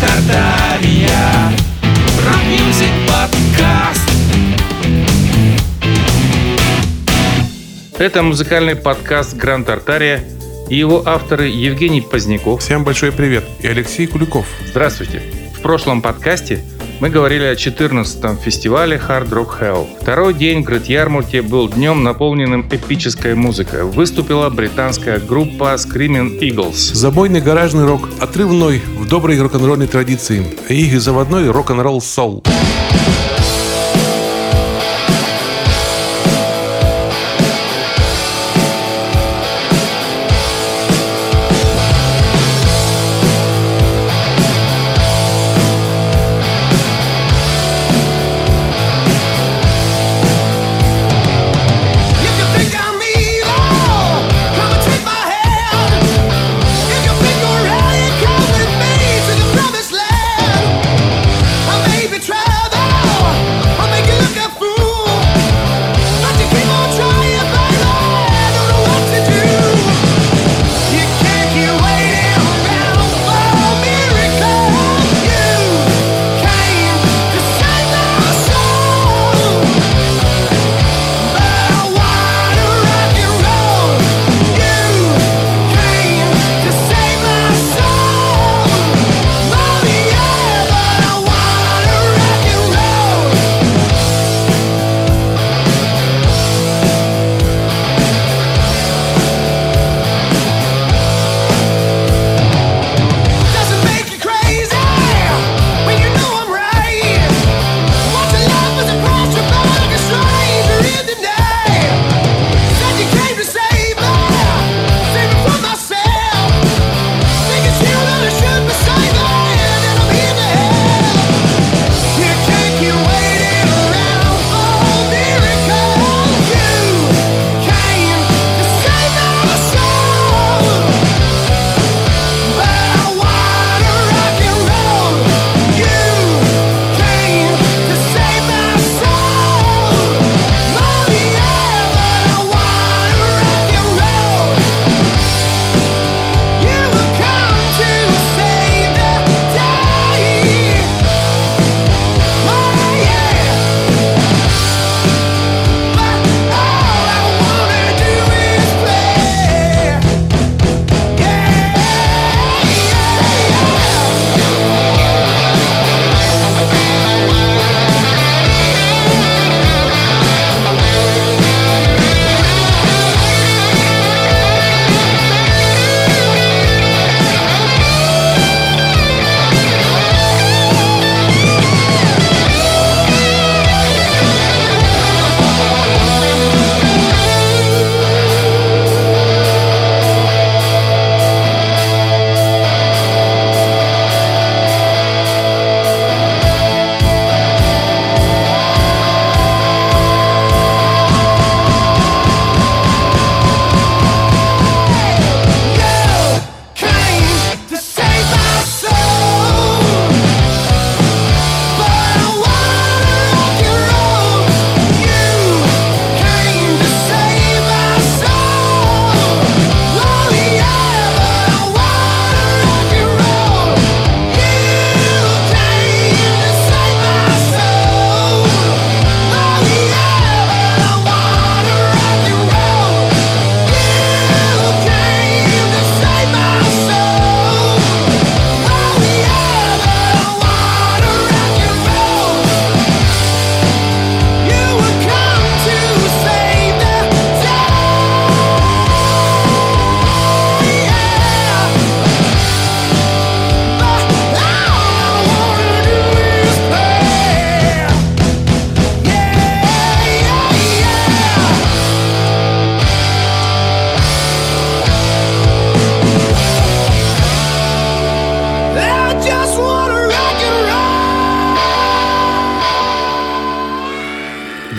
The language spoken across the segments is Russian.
Tartaria Rock Music Podcast Это музыкальный подкаст Grand Tartaria и его авторы Евгений Поздняков. Всем большой привет. И Алексей Куликов. Здравствуйте. В прошлом подкасте мы говорили о 14-м фестивале Hard Rock Hell. Второй день Грейт-Ярмуте был днем, наполненным эпической музыкой. Выступила британская группа Screaming Eagles. Забойный гаражный рок, отрывной в доброй рок-н-ролльной традиции и заводной рок-н-ролл Soul.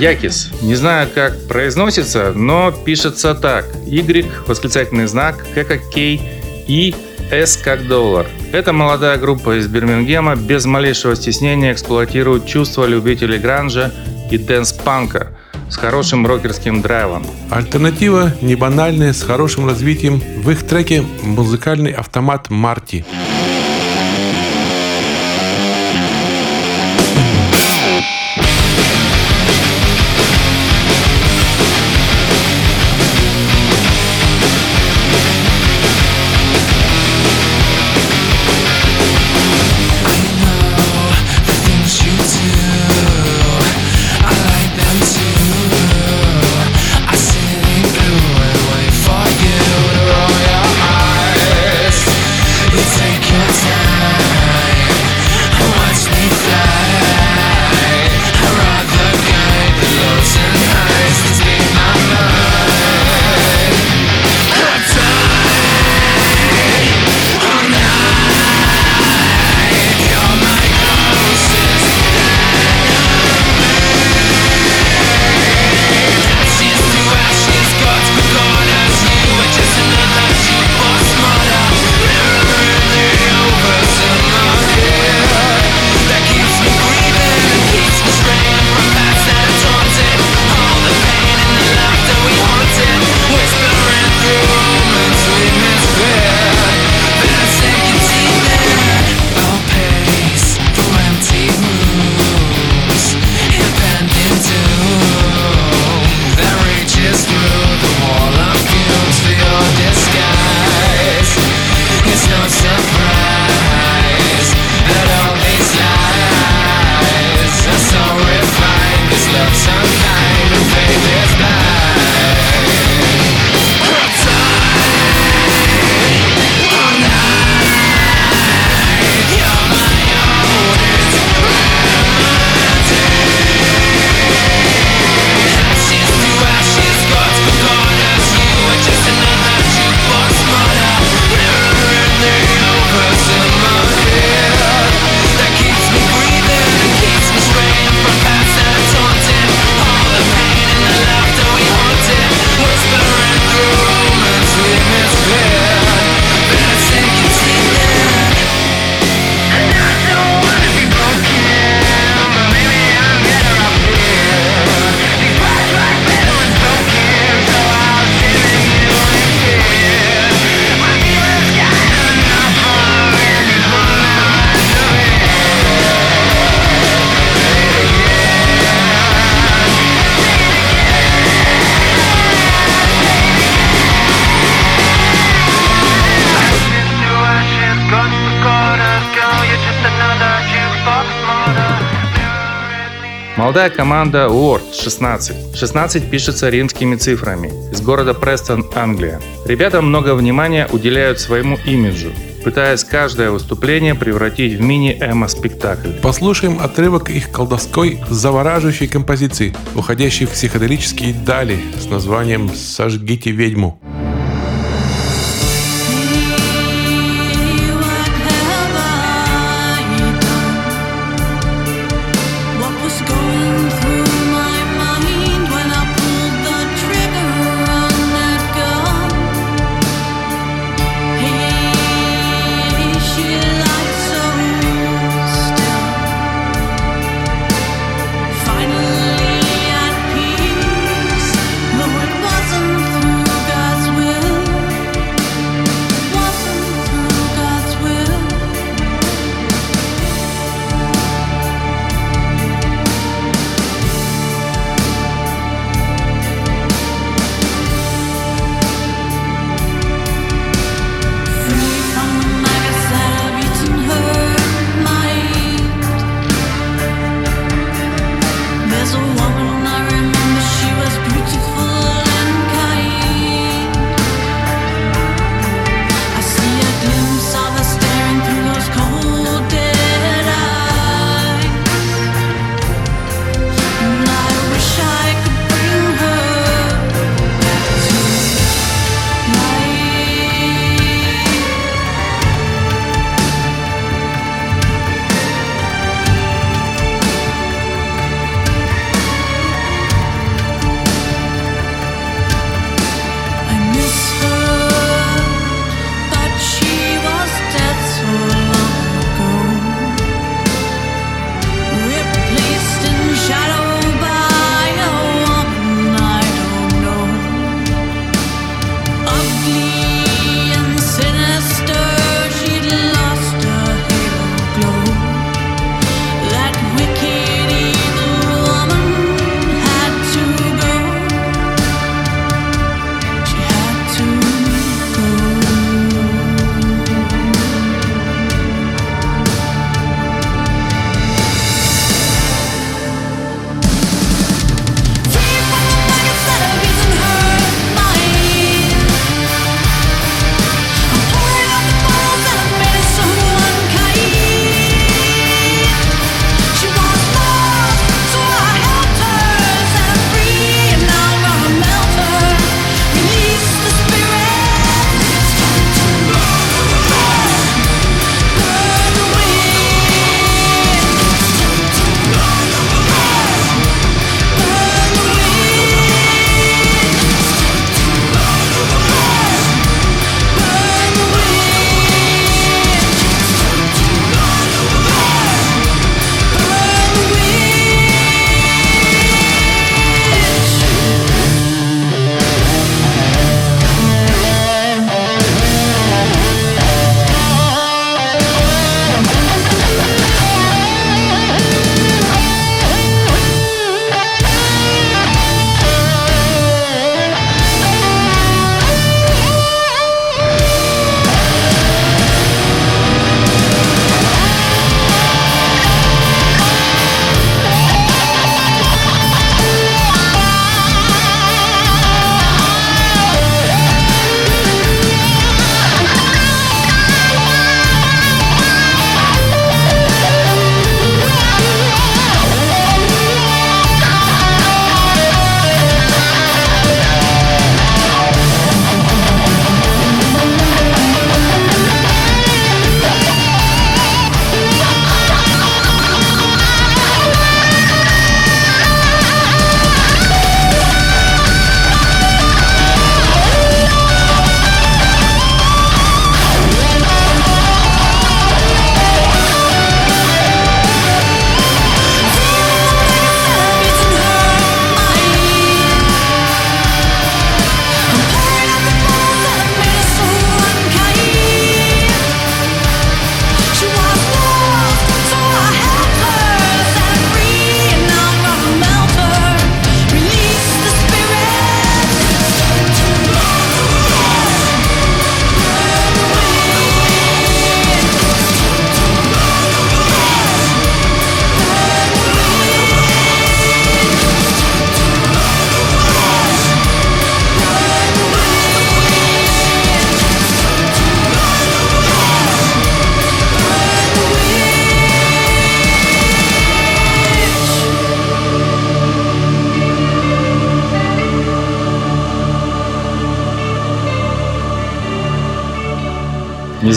Якис. Не знаю, как произносится, но пишется так. Y, восклицательный знак, K как K, и S как доллар. Эта молодая группа из Бирмингема без малейшего стеснения эксплуатирует чувства любителей гранжа и дэнс-панка с хорошим рокерским драйвом. Альтернатива не банальная, с хорошим развитием. В их треке музыкальный автомат Марти. Молодая команда Word 16. 16 пишется римскими цифрами. Из города Престон, Англия. Ребята много внимания уделяют своему имиджу, пытаясь каждое выступление превратить в мини-эмо-спектакль. Послушаем отрывок их колдовской, завораживающей композиции, уходящей в психоделические дали с названием «Сожгите ведьму».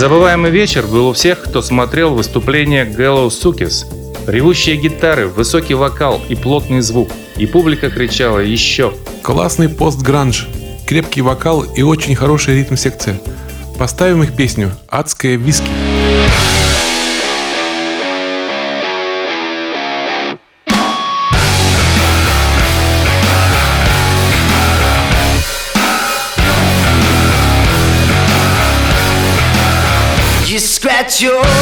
Незабываемый вечер был у всех, кто смотрел выступление Gallows Сукис. Ревущие гитары, высокий вокал и плотный звук. И публика кричала «Еще!». Классный пост-гранж, крепкий вокал и очень хорошая ритм-секция. Поставим их песню «Адская виски». Your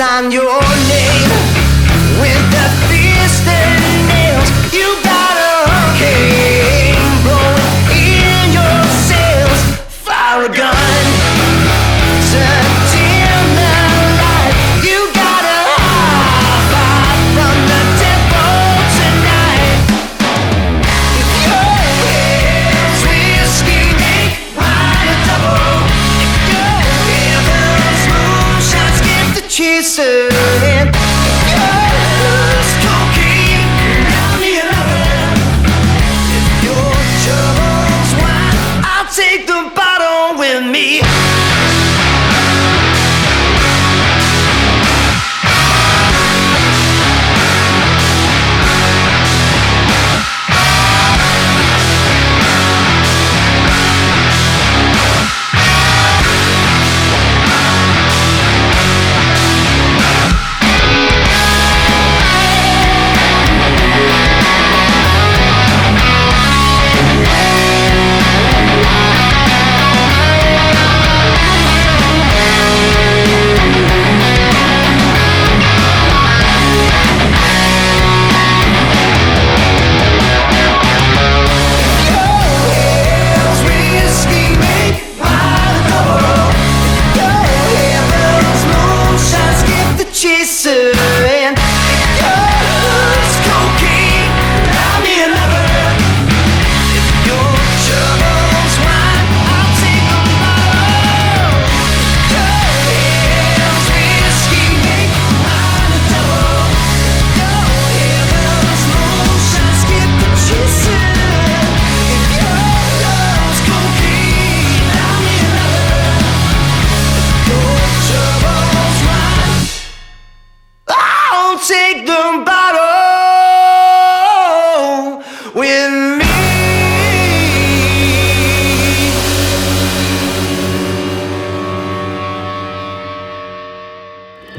sign your name to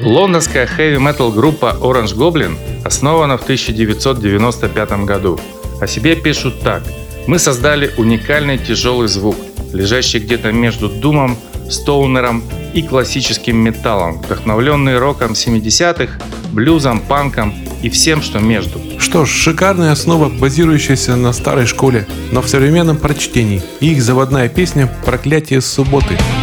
Лондонская хэви-метал группа Orange Goblin основана в 1995 году. О себе пишут так. Мы создали уникальный тяжелый звук, лежащий где-то между думом, стоунером и классическим металлом, вдохновленный роком 70-х, блюзом, панком и всем, что между. Что ж, шикарная основа, базирующаяся на старой школе, но в современном прочтении. Их заводная песня «Проклятие субботы». Calm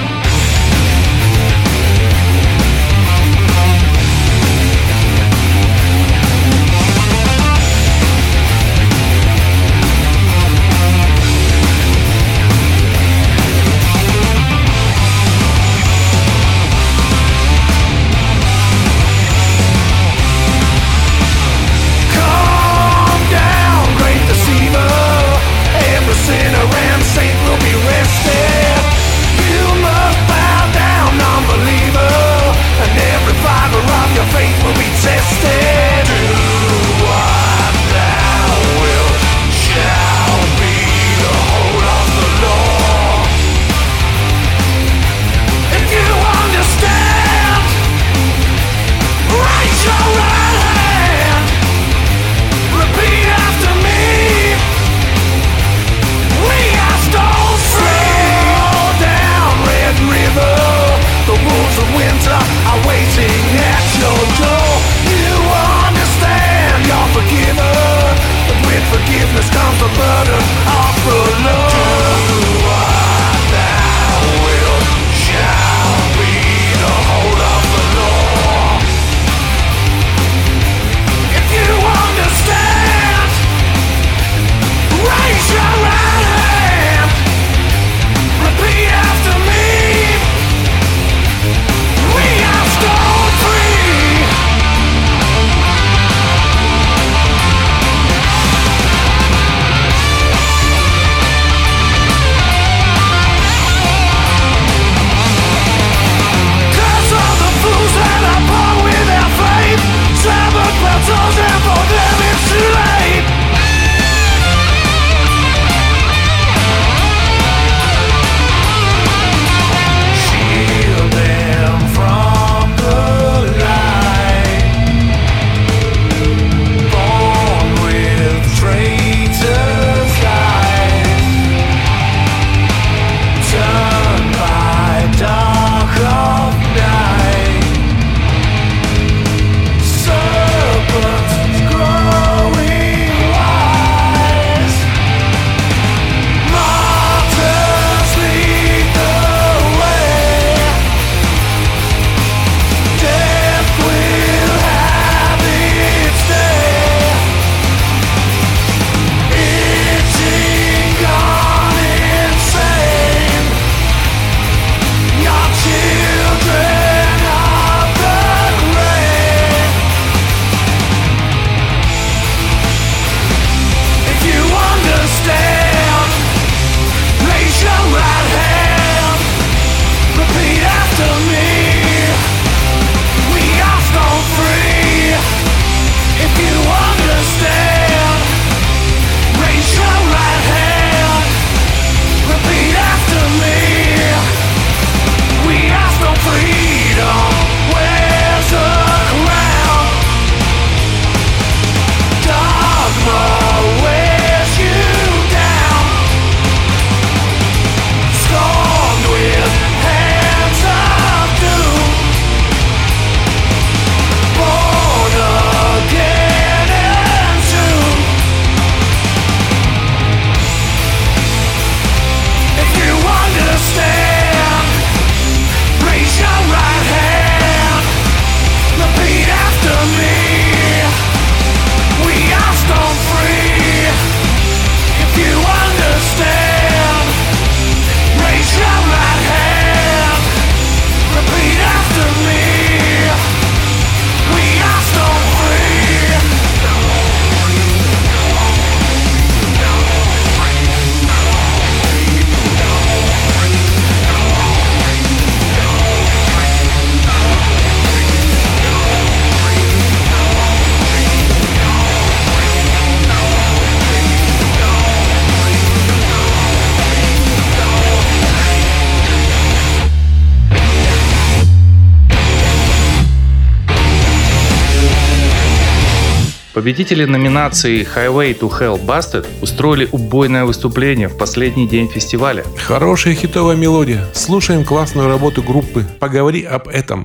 Победители номинации Highway to Hell Busted устроили убойное выступление в последний день фестиваля. Хорошая хитовая мелодия. Слушаем классную работу группы. Поговори об этом.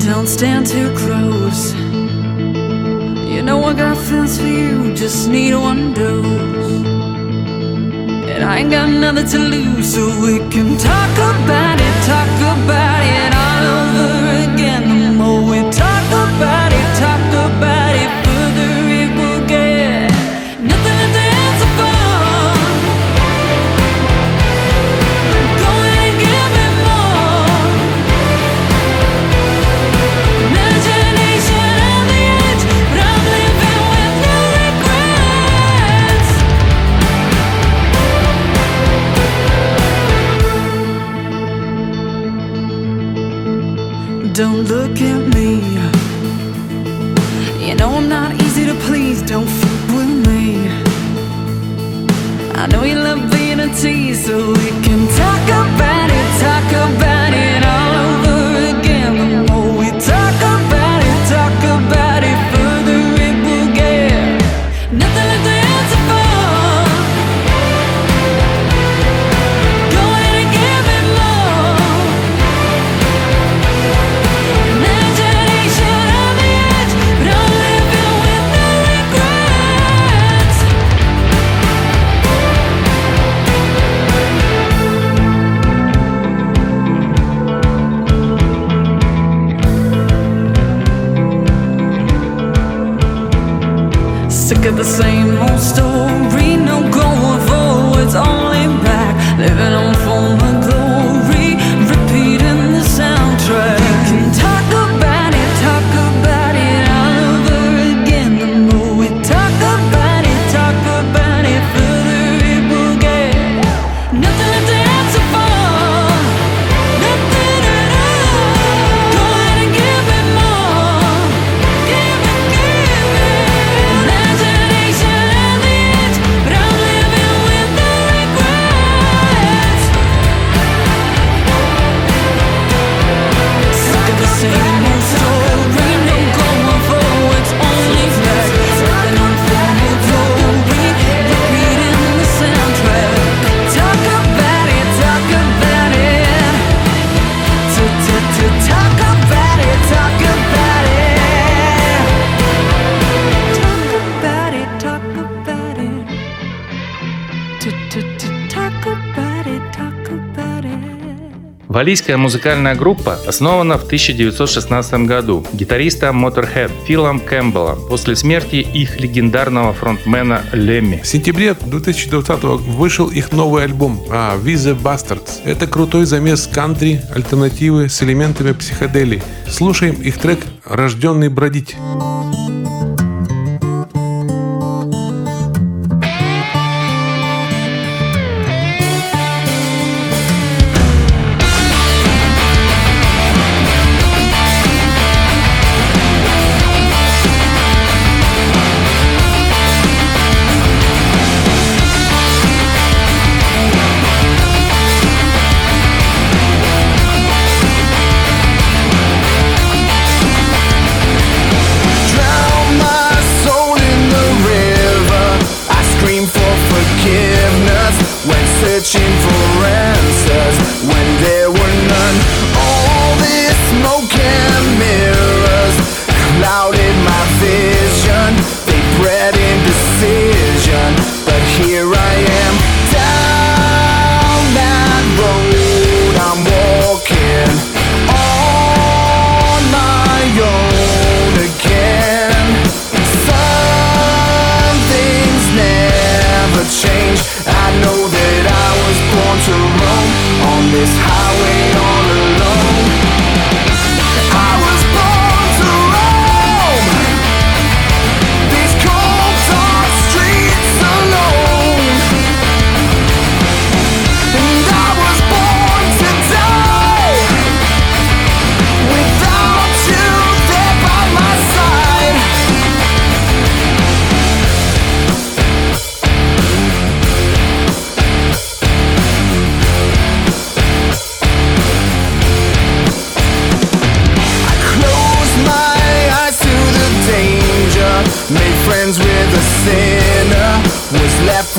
Don't stand too close. You know I got feelings for you, just need one dose. And I ain't got nothing to lose, so we can talk about it, talk about it. the same Валийская музыкальная группа основана в 1916 году гитаристом Motorhead Филом Кэмпбеллом после смерти их легендарного фронтмена Лемми. В сентябре 2020 вышел их новый альбом а, «We Bastards». Это крутой замес кантри, альтернативы с элементами психоделии. Слушаем их трек «Рожденный бродить». the sinner was left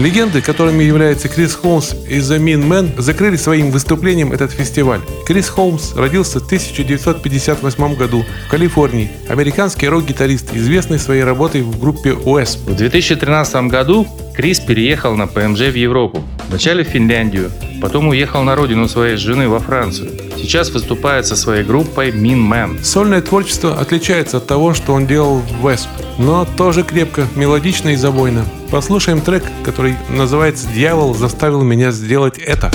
Легенды, которыми является Крис Холмс и The Mean Man, закрыли своим выступлением этот фестиваль. Крис Холмс родился в 1958 году в Калифорнии. Американский рок-гитарист, известный своей работой в группе Уэсп. В 2013 году Крис переехал на ПМЖ в Европу. Вначале в Финляндию, потом уехал на родину своей жены во Францию. Сейчас выступает со своей группой Mean Man. Сольное творчество отличается от того, что он делал в Весп, но тоже крепко, мелодично и забойно. Послушаем трек, который называется «Дьявол заставил меня сделать это».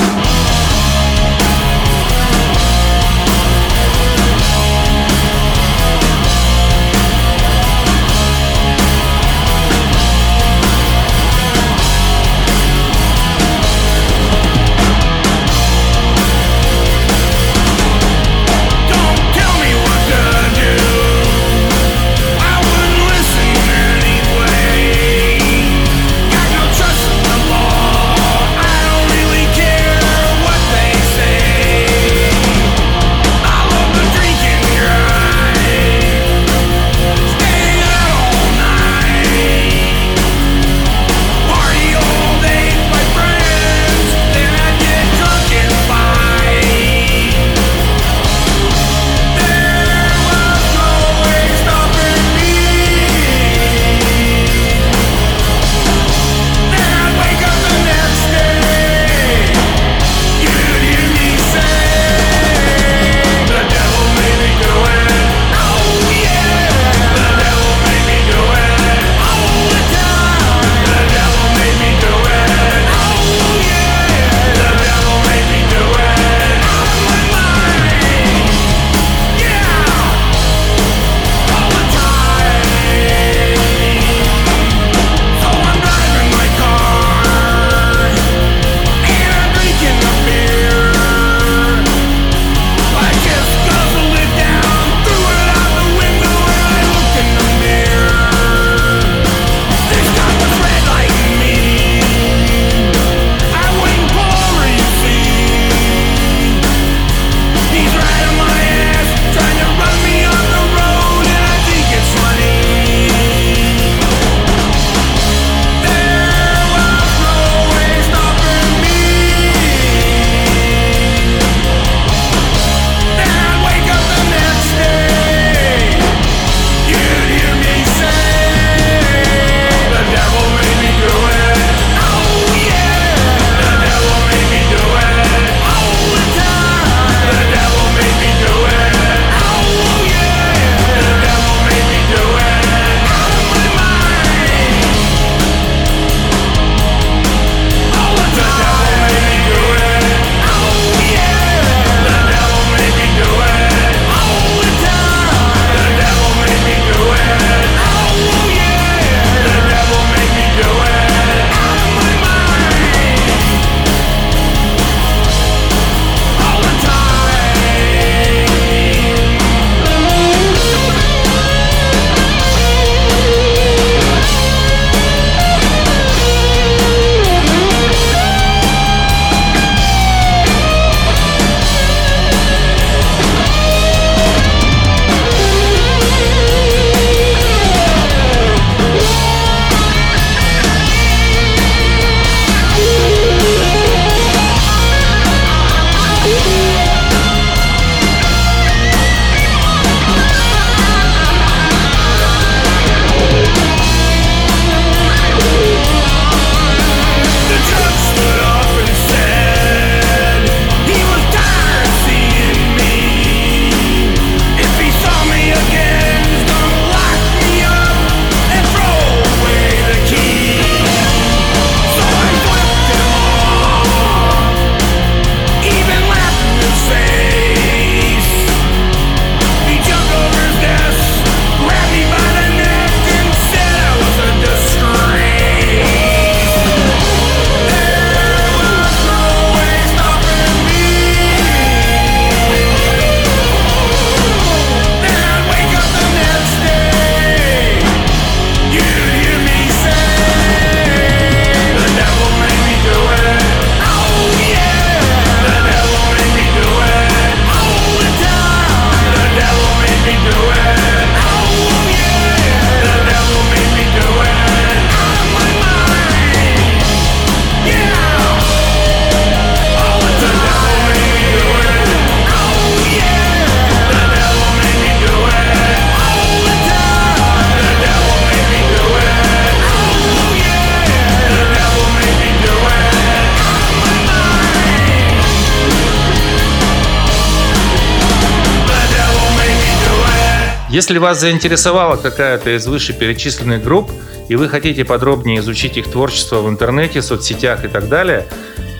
Если вас заинтересовала какая-то из вышеперечисленных групп, и вы хотите подробнее изучить их творчество в интернете, соцсетях и так далее,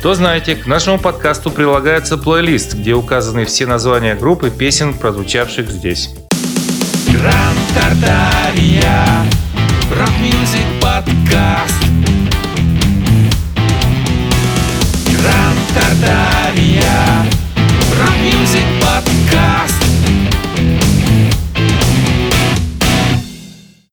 то знаете, к нашему подкасту прилагается плейлист, где указаны все названия групп и песен, прозвучавших здесь. Grand Tartaria, Rock Music Podcast. Grand Tartaria, рок-мьюзик подкаст.